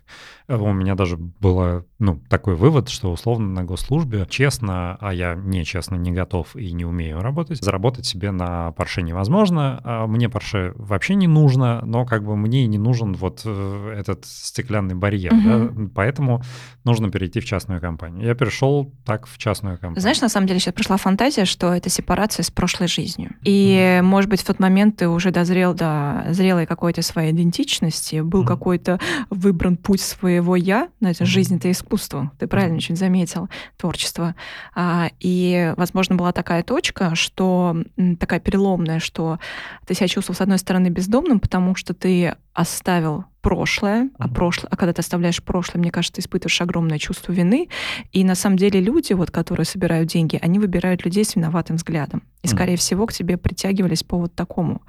Э, у меня даже было, ну, такой вывод, что условно на госслужбе честно, а я нечестно не готов и не умею работать, заработать себе на парше невозможно. А мне парше вообще не нужно, но как бы мне и не нужен вот этот стеклянный барьер. Mm-hmm. Да? Поэтому нужно перейти в частную компанию. Я перешел так в частную компанию. Знаешь, на самом деле сейчас пришла фантазия, что это сепарация с прошлой жизнью. И, mm-hmm. может быть, в тот момент ты уже дозрел до зрелой какой-то своей идентичности, был mm-hmm. какой-то выбран путь своего «я», это mm-hmm. жизнь, это искусство, ты правильно mm-hmm. очень заметил, творчество. А, и, возможно, была такая точка, что такая переломная, что ты себя чувствовал, с одной стороны, бездомным, потому что ты оставил прошлое, а прошлое, а когда ты оставляешь прошлое, мне кажется, ты испытываешь огромное чувство вины. И на самом деле люди, вот, которые собирают деньги, они выбирают людей с виноватым взглядом. И, скорее всего, к тебе притягивались по вот такому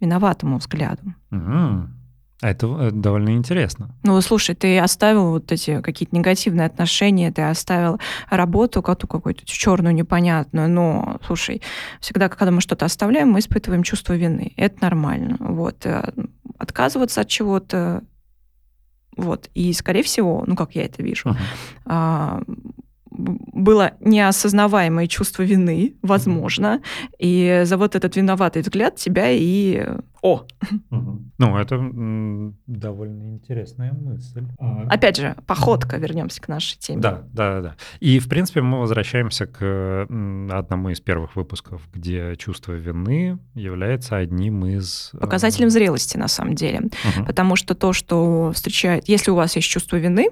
виноватому взгляду. Это э, довольно интересно. Ну, слушай, ты оставил вот эти какие-то негативные отношения, ты оставил работу какую-то черную, непонятную, но, слушай, всегда, когда мы что-то оставляем, мы испытываем чувство вины. Это нормально. Вот. Э, отказываться от чего-то, вот. И, скорее всего, ну, как я это вижу, uh-huh. а, было неосознаваемое чувство вины, возможно, uh-huh. и за вот этот виноватый взгляд тебя и о. Ну, это довольно интересная мысль. А, Опять же, походка, вернемся к нашей теме. Да, да, да. И, в принципе, мы возвращаемся к одному из первых выпусков, где чувство вины является одним из... Э, Показателем зрелости, на самом деле. Потому что то, что встречает... Если у вас есть чувство вины,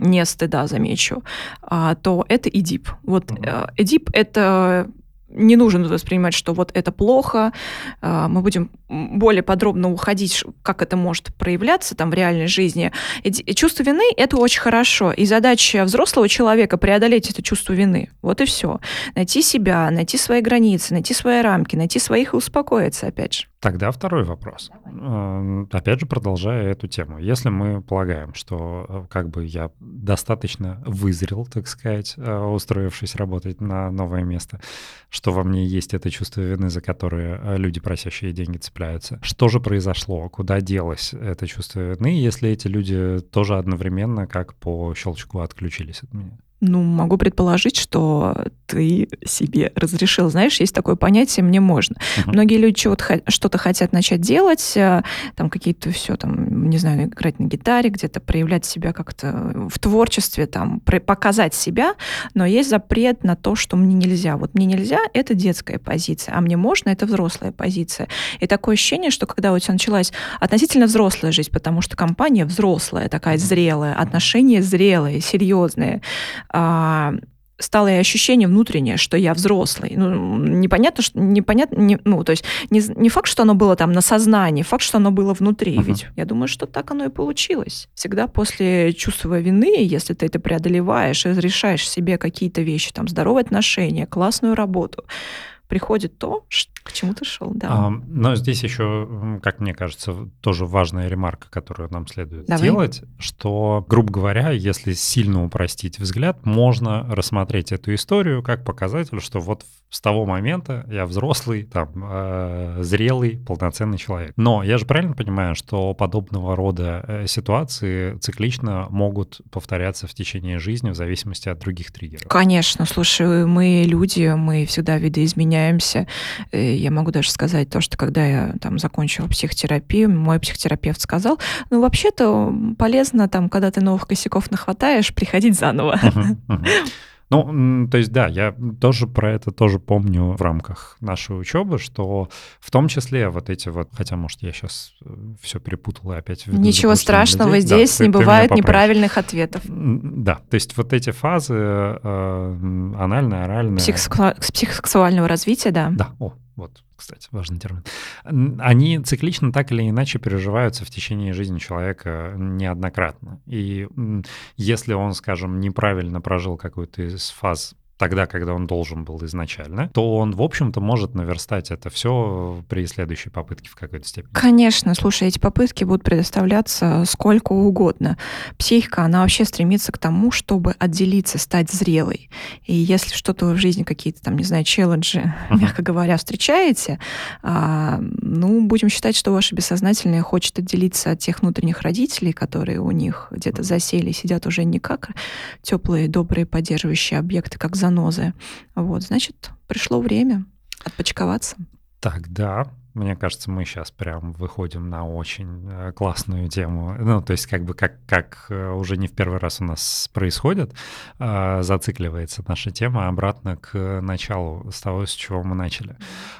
не стыда, замечу, а, то это Эдип. Вот угу. Эдип — это не нужно воспринимать, что вот это плохо. А, мы будем более подробно уходить, как это может проявляться там в реальной жизни. И чувство вины — это очень хорошо. И задача взрослого человека — преодолеть это чувство вины. Вот и все. Найти себя, найти свои границы, найти свои рамки, найти своих и успокоиться, опять же. Тогда второй вопрос. Давай. Опять же, продолжая эту тему. Если мы полагаем, что э, как бы я достаточно вызрел, так сказать, э, устроившись работать на новое место, что во мне есть это чувство вины, за которое э, люди, просящие деньги, цепляются. Что же произошло? Куда делось это чувство вины, если эти люди тоже одновременно, как по щелчку, отключились от меня? Ну, могу предположить, что ты себе разрешил. Знаешь, есть такое понятие «мне можно». Uh-huh. Многие люди чего-то, что-то хотят начать делать, э, там какие-то все, там, не знаю, играть на гитаре, где-то проявлять себя как-то в творчестве, там, показать себя, но есть запрет на то, что мне нельзя. Вот мне нельзя — это детская позиция, а мне можно — это взрослая позиция. И такое ощущение, что когда у тебя началась относительно взрослая жизнь, потому что компания взрослая, такая зрелая, отношения зрелые, серьезные, стало и ощущение внутреннее, что я взрослый. Ну, непонятно, что непонятно, не, ну, то есть не, не факт, что оно было там на сознании, факт, что оно было внутри. Uh-huh. Ведь я думаю, что так оно и получилось. Всегда после чувства вины, если ты это преодолеваешь и разрешаешь себе какие-то вещи, там, здоровые отношения, классную работу, приходит то, к чему ты шел, да. А, но здесь еще, как мне кажется, тоже важная ремарка, которую нам следует Давай. делать, что, грубо говоря, если сильно упростить взгляд, можно рассмотреть эту историю как показатель, что вот с того момента я взрослый, там, э, зрелый, полноценный человек. Но я же правильно понимаю, что подобного рода э, ситуации циклично могут повторяться в течение жизни в зависимости от других триггеров? Конечно, слушай, мы люди, мы всегда видоизменяемся. Э, я могу даже сказать то, что когда я там закончила психотерапию, мой психотерапевт сказал, ну, вообще-то полезно там, когда ты новых косяков нахватаешь, приходить заново. Uh-huh, uh-huh. Ну, то есть, да, я тоже про это тоже помню в рамках нашей учебы, что в том числе вот эти вот, хотя, может, я сейчас э, все перепутал и опять... Ничего страшного, людей. здесь да, не ты, бывает ты неправильных ответов. Да, то есть вот эти фазы э, анальная, оральная... Психосексу... Психосексуального развития, да. Да, о, вот, кстати, важный термин. Они циклично так или иначе переживаются в течение жизни человека неоднократно. И если он, скажем, неправильно прожил какую-то из фаз тогда, когда он должен был изначально, то он, в общем-то, может наверстать это все при следующей попытке в какой-то степени. Конечно, слушай, эти попытки будут предоставляться сколько угодно. Психика, она вообще стремится к тому, чтобы отделиться, стать зрелой. И если что-то в жизни, какие-то там, не знаю, челленджи, uh-huh. мягко говоря, встречаете, а, ну, будем считать, что ваше бессознательное хочет отделиться от тех внутренних родителей, которые у них где-то засели, сидят уже не как теплые, добрые, поддерживающие объекты, как за занозы. Вот, значит, пришло время отпочковаться. Так, да, мне кажется, мы сейчас прям выходим на очень э, классную тему. Ну, то есть как бы как, как э, уже не в первый раз у нас происходит, э, зацикливается наша тема обратно к началу, с того, с чего мы начали.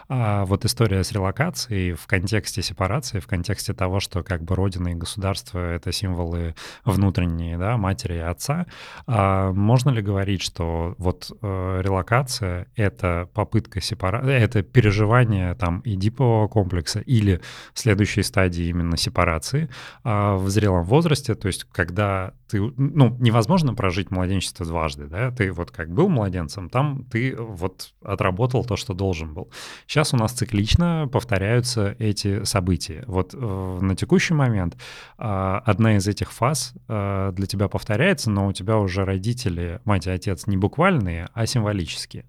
А вот история с релокацией в контексте сепарации, в контексте того, что как бы родина и государство — это символы внутренние, да, матери и отца. А можно ли говорить, что вот релокация — это попытка сепарации, это переживание там Эдипова комплекса или следующей стадии именно сепарации а в зрелом возрасте, то есть когда ты, ну, невозможно прожить младенчество дважды, да, ты вот как был младенцем, там ты вот отработал то, что должен был. Сейчас у нас циклично повторяются эти события. Вот э, на текущий момент э, одна из этих фаз э, для тебя повторяется, но у тебя уже родители, мать и отец не буквальные, а символические.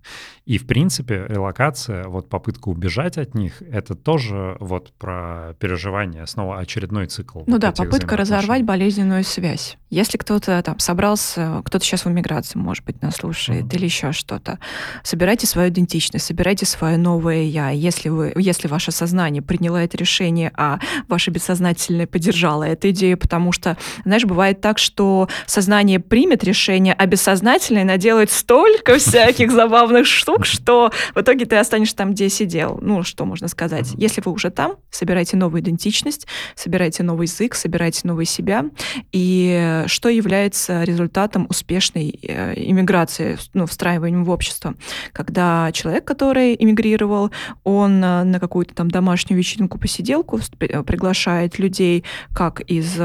И, в принципе, релокация, вот попытка убежать от них, это тоже вот про переживание, снова очередной цикл. Ну вот да, попытка разорвать болезненную связь. Если кто-то там собрался, кто-то сейчас в эмиграции, может быть, нас слушает, mm-hmm. или еще что-то, собирайте свою идентичность, собирайте свое новое я. Если вы, если ваше сознание приняло это решение, а ваше бессознательное поддержало эту идею, потому что, знаешь, бывает так, что сознание примет решение, а бессознательное наделает столько всяких забавных штук, что в итоге ты останешься там, где сидел. Ну, что можно сказать? Если вы уже там, собирайте новую идентичность, собирайте новый язык, собирайте новый себя. И что является результатом успешной э, иммиграции, ну, встраиванием в общество? Когда человек, который иммигрировал, он э, на какую-то там домашнюю вечеринку, посиделку э, приглашает людей как из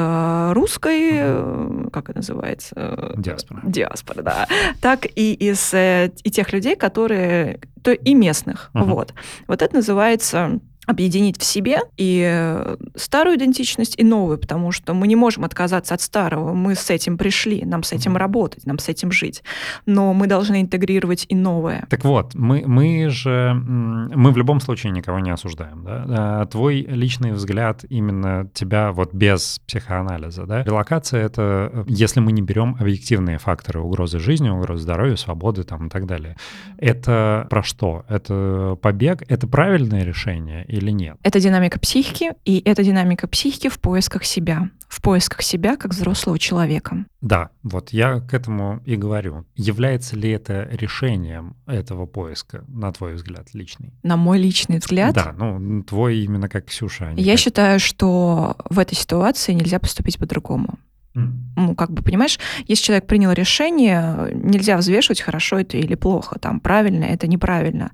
русской, как это называется? Диаспора. Диаспора, да. Так и из и тех людей, которые то и местных. Uh-huh. Вот. Вот это называется объединить в себе и э, старую идентичность, и новую, потому что мы не можем отказаться от старого. Мы с этим пришли, нам с этим работать, нам с этим жить. Но мы должны интегрировать и новое. Так вот, мы, мы же, мы в любом случае никого не осуждаем, да? А твой личный взгляд именно тебя вот без психоанализа, да? Релокация — это, э, если мы не берем объективные факторы угрозы жизни, угрозы здоровья, свободы там и так далее. Это про что? Это побег? Это правильное решение или нет? Это динамика психики, и это динамика психики в поисках себя. В поисках себя как взрослого человека. Да, вот я к этому и говорю. Является ли это решением этого поиска, на твой взгляд, личный? На мой личный взгляд? Да, ну, твой именно как Ксюша. А я как... считаю, что в этой ситуации нельзя поступить по-другому. Ну, как бы, понимаешь, если человек принял решение, нельзя взвешивать, хорошо это или плохо, там, правильно это, неправильно.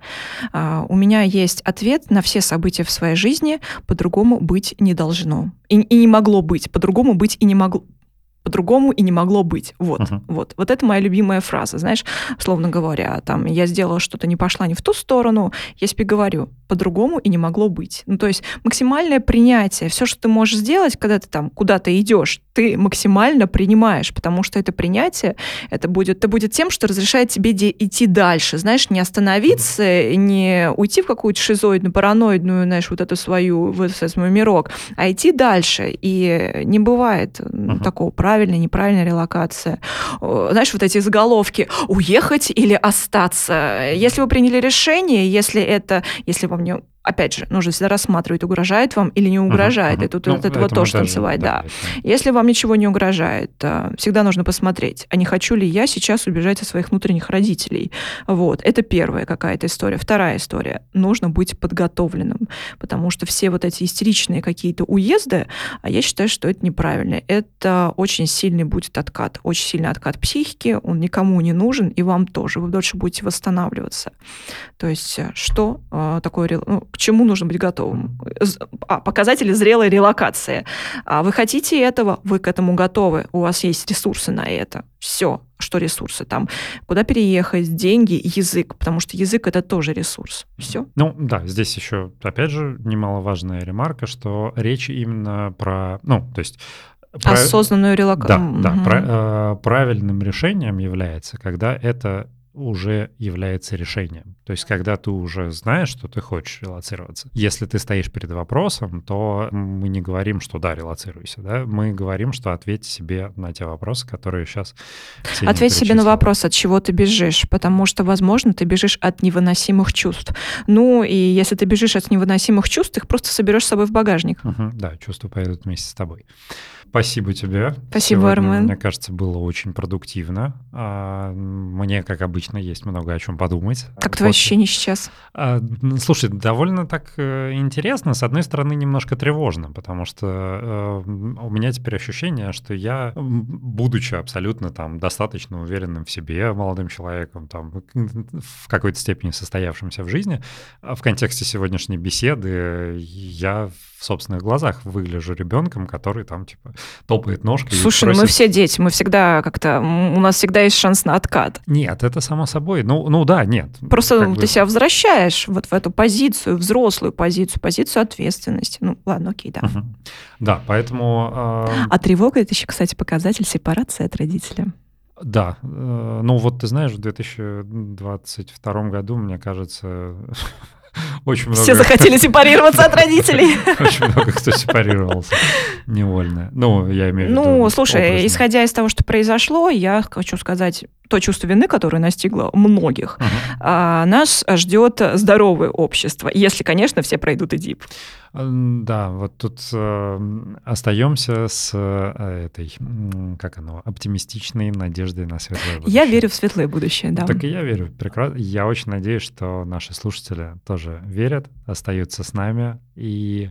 А, у меня есть ответ на все события в своей жизни, по-другому быть не должно. И, и не могло быть, по-другому быть и не могло по-другому и не могло быть. Вот, uh-huh. вот, вот это моя любимая фраза, знаешь, словно говоря, там, я сделала что-то, не пошла не в ту сторону, я себе говорю, по-другому и не могло быть. Ну, то есть максимальное принятие, все, что ты можешь сделать, когда ты там куда-то идешь, ты максимально принимаешь, потому что это принятие, это будет, это будет тем, что разрешает тебе идти дальше, знаешь, не остановиться, не уйти в какую-то шизоидную, параноидную, знаешь, вот эту свою, вот этот свой мирок, а идти дальше. И не бывает uh-huh. такого правильной, неправильной релокации. Знаешь, вот эти заголовки «уехать или остаться». Если вы приняли решение, если это, если вам не опять же, нужно всегда рассматривать, угрожает вам или не угрожает. Uh-huh, uh-huh. И тут ну, от этого тоже танцевать, да. да. Если вам ничего не угрожает, э, всегда нужно посмотреть, а не хочу ли я сейчас убежать от своих внутренних родителей. Вот. Это первая какая-то история. Вторая история. Нужно быть подготовленным, потому что все вот эти истеричные какие-то уезды, а я считаю, что это неправильно. Это очень сильный будет откат, очень сильный откат психики, он никому не нужен, и вам тоже. Вы дольше будете восстанавливаться. То есть э, что э, такое... Ну, к чему нужно быть готовым. А, показатели зрелой релокации. А вы хотите этого, вы к этому готовы, у вас есть ресурсы на это. Все, что ресурсы там, куда переехать, деньги, язык, потому что язык это тоже ресурс. Все. Ну да, здесь еще, опять же, немаловажная ремарка, что речь именно про, ну, то есть Осознанную релокацию. Да, угу. да. Про, э, правильным решением является, когда это уже является решением. То есть, когда ты уже знаешь, что ты хочешь релацироваться. Если ты стоишь перед вопросом, то мы не говорим, что да, релацируйся, да, мы говорим, что ответь себе на те вопросы, которые сейчас Ответь себе на вопрос, от чего ты бежишь, потому что, возможно, ты бежишь от невыносимых чувств. Ну, и если ты бежишь от невыносимых чувств, их просто соберешь с собой в багажник. Угу, да, чувства поедут вместе с тобой. Спасибо тебе. Спасибо, Сегодня, Армен. Мне кажется, было очень продуктивно. А, мне, как обычно, есть много о чем подумать. Как твои ощущения сейчас? А, слушай, довольно так э, интересно. С одной стороны, немножко тревожно, потому что э, у меня теперь ощущение, что я, будучи абсолютно там достаточно уверенным в себе молодым человеком, там в какой-то степени состоявшимся в жизни, в контексте сегодняшней беседы я в собственных глазах выгляжу ребенком, который там типа топает ножкой. Слушай, просит... мы все дети, мы всегда как-то, у нас всегда есть шанс на откат. Нет, это само собой. Ну, ну да, нет. Просто как ты бы... себя возвращаешь вот в эту позицию, взрослую позицию, позицию ответственности. Ну, ладно, окей, да. Угу. Да, поэтому... Э... А тревога — это еще, кстати, показатель сепарации от родителя. Да, э, ну вот ты знаешь, в 2022 году, мне кажется, очень много... Все захотели сепарироваться от родителей. Очень много кто сепарировался невольно. Ну, я имею в виду... Ну, слушай, исходя из того, что произошло, я хочу сказать, то чувство вины, которое настигло многих, uh-huh. нас ждет здоровое общество, если, конечно, все пройдут ИДИП. Да, вот тут э, остаемся с э, этой, как оно, оптимистичной надеждой на светлое будущее. Я верю в светлое будущее, да. Так и я верю. Прекрасно. Я очень надеюсь, что наши слушатели тоже верят, остаются с нами и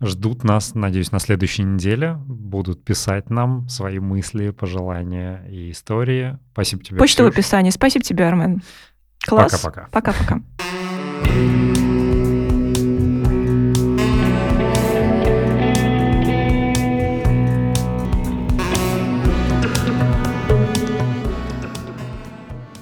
ждут нас, надеюсь, на следующей неделе. Будут писать нам свои мысли, пожелания и истории. Спасибо тебе. Почта в описании. Спасибо тебе, Армен. Класс. Пока-пока. Пока-пока.